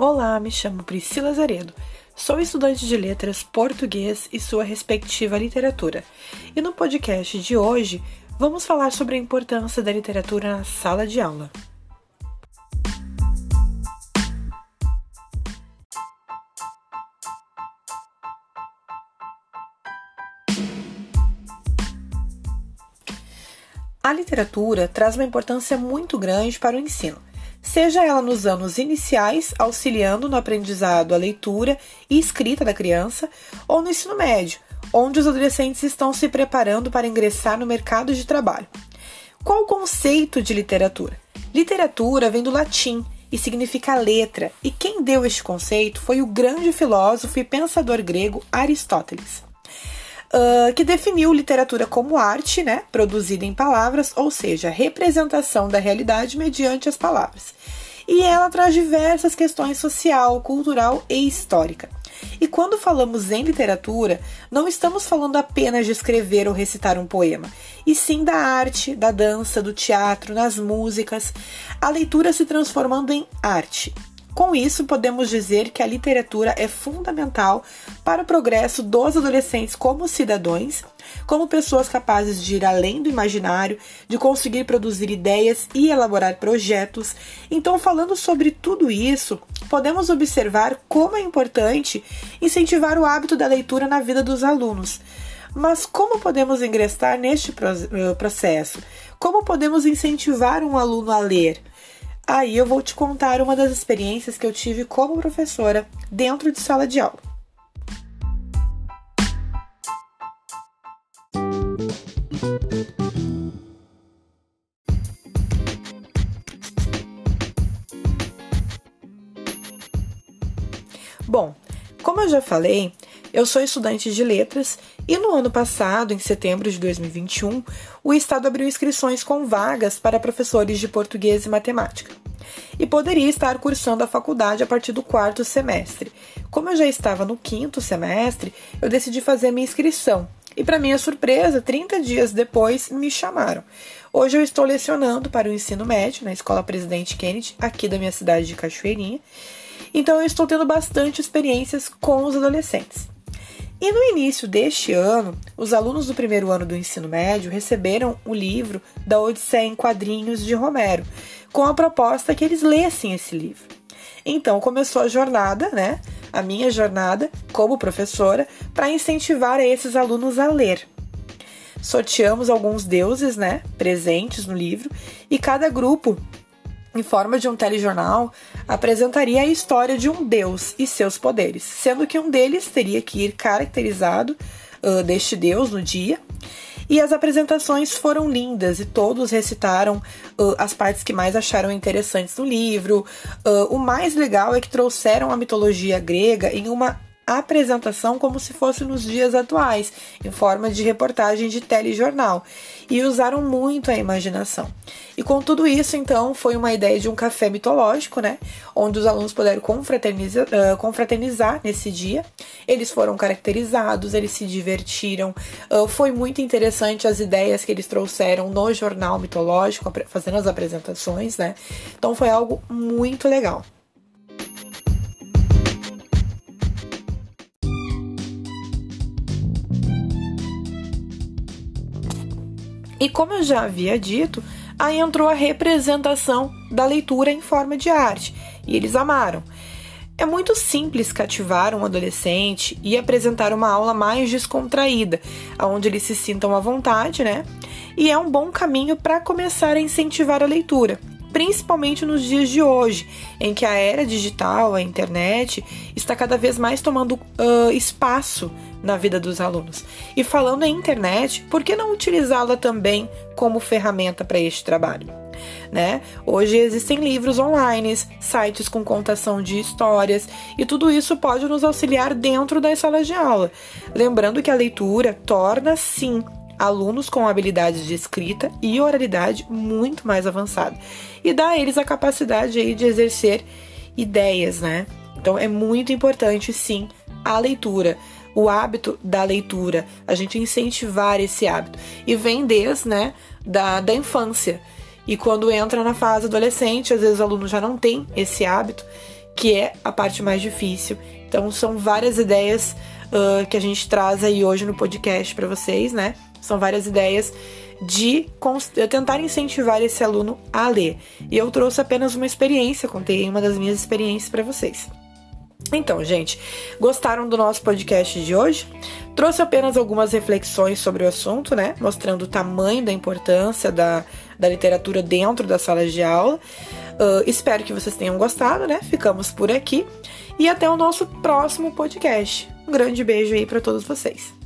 Olá, me chamo Priscila Zaredo. Sou estudante de letras português e sua respectiva literatura. E no podcast de hoje, vamos falar sobre a importância da literatura na sala de aula. A literatura traz uma importância muito grande para o ensino seja ela nos anos iniciais, auxiliando no aprendizado a leitura e escrita da criança, ou no ensino médio, onde os adolescentes estão se preparando para ingressar no mercado de trabalho. Qual o conceito de literatura? Literatura vem do latim e significa letra, e quem deu este conceito foi o grande filósofo e pensador grego Aristóteles. Uh, que definiu literatura como arte, né, produzida em palavras, ou seja, representação da realidade mediante as palavras. E ela traz diversas questões social, cultural e histórica. E quando falamos em literatura, não estamos falando apenas de escrever ou recitar um poema, e sim da arte, da dança, do teatro, nas músicas, a leitura se transformando em arte, com isso, podemos dizer que a literatura é fundamental para o progresso dos adolescentes como cidadãos, como pessoas capazes de ir além do imaginário, de conseguir produzir ideias e elaborar projetos. Então, falando sobre tudo isso, podemos observar como é importante incentivar o hábito da leitura na vida dos alunos. Mas como podemos ingressar neste eh, processo? Como podemos incentivar um aluno a ler? Aí eu vou te contar uma das experiências que eu tive como professora dentro de sala de aula. Bom, como eu já falei, eu sou estudante de letras e no ano passado, em setembro de 2021, o Estado abriu inscrições com vagas para professores de português e matemática. E poderia estar cursando a faculdade a partir do quarto semestre. Como eu já estava no quinto semestre, eu decidi fazer minha inscrição. E, para minha surpresa, 30 dias depois me chamaram. Hoje eu estou lecionando para o ensino médio na Escola Presidente Kennedy, aqui da minha cidade de Cachoeirinha. Então eu estou tendo bastante experiências com os adolescentes. E no início deste ano, os alunos do primeiro ano do ensino médio receberam o livro da Odisseia em Quadrinhos de Romero, com a proposta que eles lessem esse livro. Então começou a jornada, né? A minha jornada como professora para incentivar esses alunos a ler. Sorteamos alguns deuses, né, presentes no livro, e cada grupo em forma de um telejornal, apresentaria a história de um deus e seus poderes, sendo que um deles teria que ir caracterizado uh, deste deus no dia. E as apresentações foram lindas e todos recitaram uh, as partes que mais acharam interessantes no livro. Uh, o mais legal é que trouxeram a mitologia grega em uma apresentação como se fosse nos dias atuais, em forma de reportagem de telejornal, e usaram muito a imaginação. E com tudo isso, então, foi uma ideia de um café mitológico, né? Onde os alunos puderam confraternizar, uh, confraternizar nesse dia. Eles foram caracterizados, eles se divertiram. Uh, foi muito interessante as ideias que eles trouxeram no jornal mitológico, fazendo as apresentações, né? Então foi algo muito legal. E como eu já havia dito, aí entrou a representação da leitura em forma de arte, e eles amaram. É muito simples cativar um adolescente e apresentar uma aula mais descontraída, onde eles se sintam à vontade, né? E é um bom caminho para começar a incentivar a leitura, principalmente nos dias de hoje, em que a era digital, a internet, está cada vez mais tomando uh, espaço na vida dos alunos. E falando em internet, por que não utilizá-la também como ferramenta para este trabalho? Né? Hoje existem livros online, sites com contação de histórias e tudo isso pode nos auxiliar dentro das salas de aula. Lembrando que a leitura torna sim alunos com habilidades de escrita e oralidade muito mais avançada e dá a eles a capacidade aí de exercer ideias, né? Então é muito importante sim a leitura o hábito da leitura, a gente incentivar esse hábito. E vem desde né, da, da infância. E quando entra na fase adolescente, às vezes o aluno já não tem esse hábito, que é a parte mais difícil. Então, são várias ideias uh, que a gente traz aí hoje no podcast para vocês, né? São várias ideias de tentar incentivar esse aluno a ler. E eu trouxe apenas uma experiência, contei uma das minhas experiências para vocês. Então, gente, gostaram do nosso podcast de hoje? Trouxe apenas algumas reflexões sobre o assunto, né? Mostrando o tamanho da importância da, da literatura dentro da sala de aula. Uh, espero que vocês tenham gostado, né? Ficamos por aqui e até o nosso próximo podcast. Um grande beijo aí para todos vocês.